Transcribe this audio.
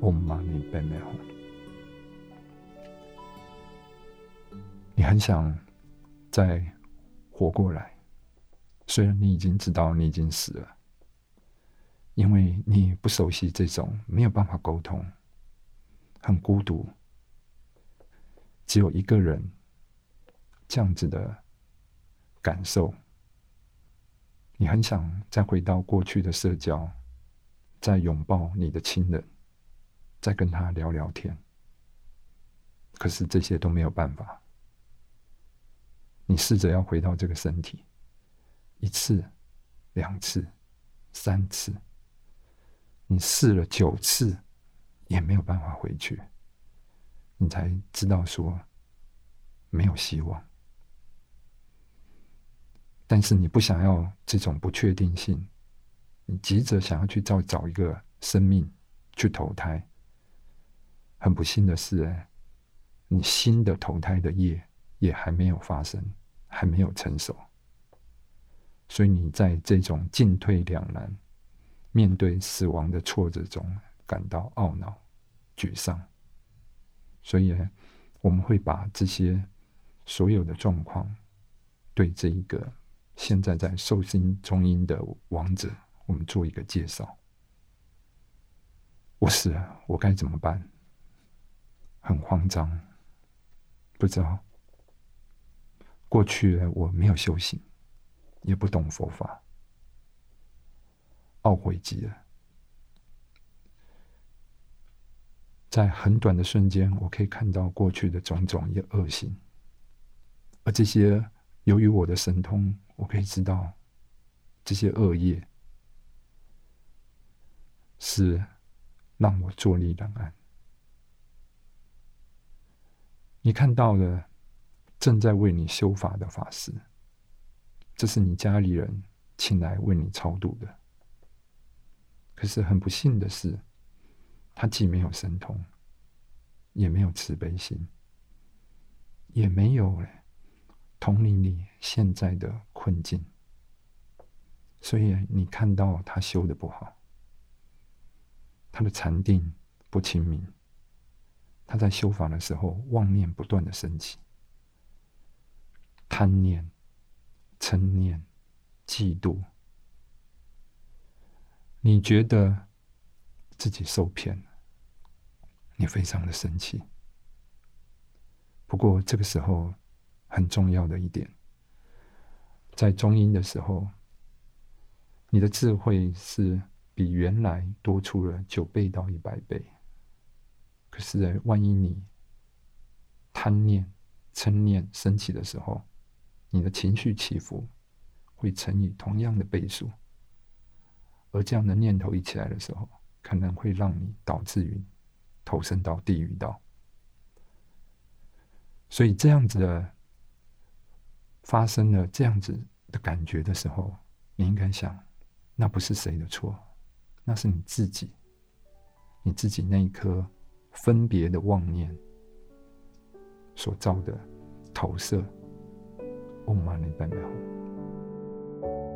Om Mani Padme Hum。你很想再活过来，虽然你已经知道你已经死了，因为你不熟悉这种没有办法沟通、很孤独、只有一个人这样子的感受。你很想再回到过去的社交，再拥抱你的亲人，再跟他聊聊天。可是这些都没有办法。你试着要回到这个身体，一次、两次、三次，你试了九次，也没有办法回去。你才知道说没有希望。但是你不想要这种不确定性，你急着想要去找找一个生命去投胎。很不幸的是，你新的投胎的业也还没有发生，还没有成熟，所以你在这种进退两难、面对死亡的挫折中感到懊恼、沮丧。所以，我们会把这些所有的状况对这一个。现在在寿星中音的王者，我们做一个介绍。我死了，我该怎么办？很慌张，不知道。过去我没有修行，也不懂佛法，懊悔极了。在很短的瞬间，我可以看到过去的种种也恶行，而这些由于我的神通。我可以知道，这些恶业是让我坐立难安。你看到了正在为你修法的法师，这是你家里人请来为你超度的。可是很不幸的是，他既没有神通，也没有慈悲心，也没有同理你现在的困境，所以你看到他修的不好，他的禅定不清明，他在修法的时候妄念不断的升起，贪念、嗔念、嫉妒，你觉得自己受骗了，你非常的生气。不过这个时候。很重要的一点，在中阴的时候，你的智慧是比原来多出了九倍到一百倍。可是，万一你贪念、嗔念升起的时候，你的情绪起伏会乘以同样的倍数。而这样的念头一起来的时候，可能会让你导致于投身到地狱道。所以，这样子的。发生了这样子的感觉的时候，你应该想，那不是谁的错，那是你自己，你自己那一颗分别的妄念所造的投射。Om Mani Padme Hum。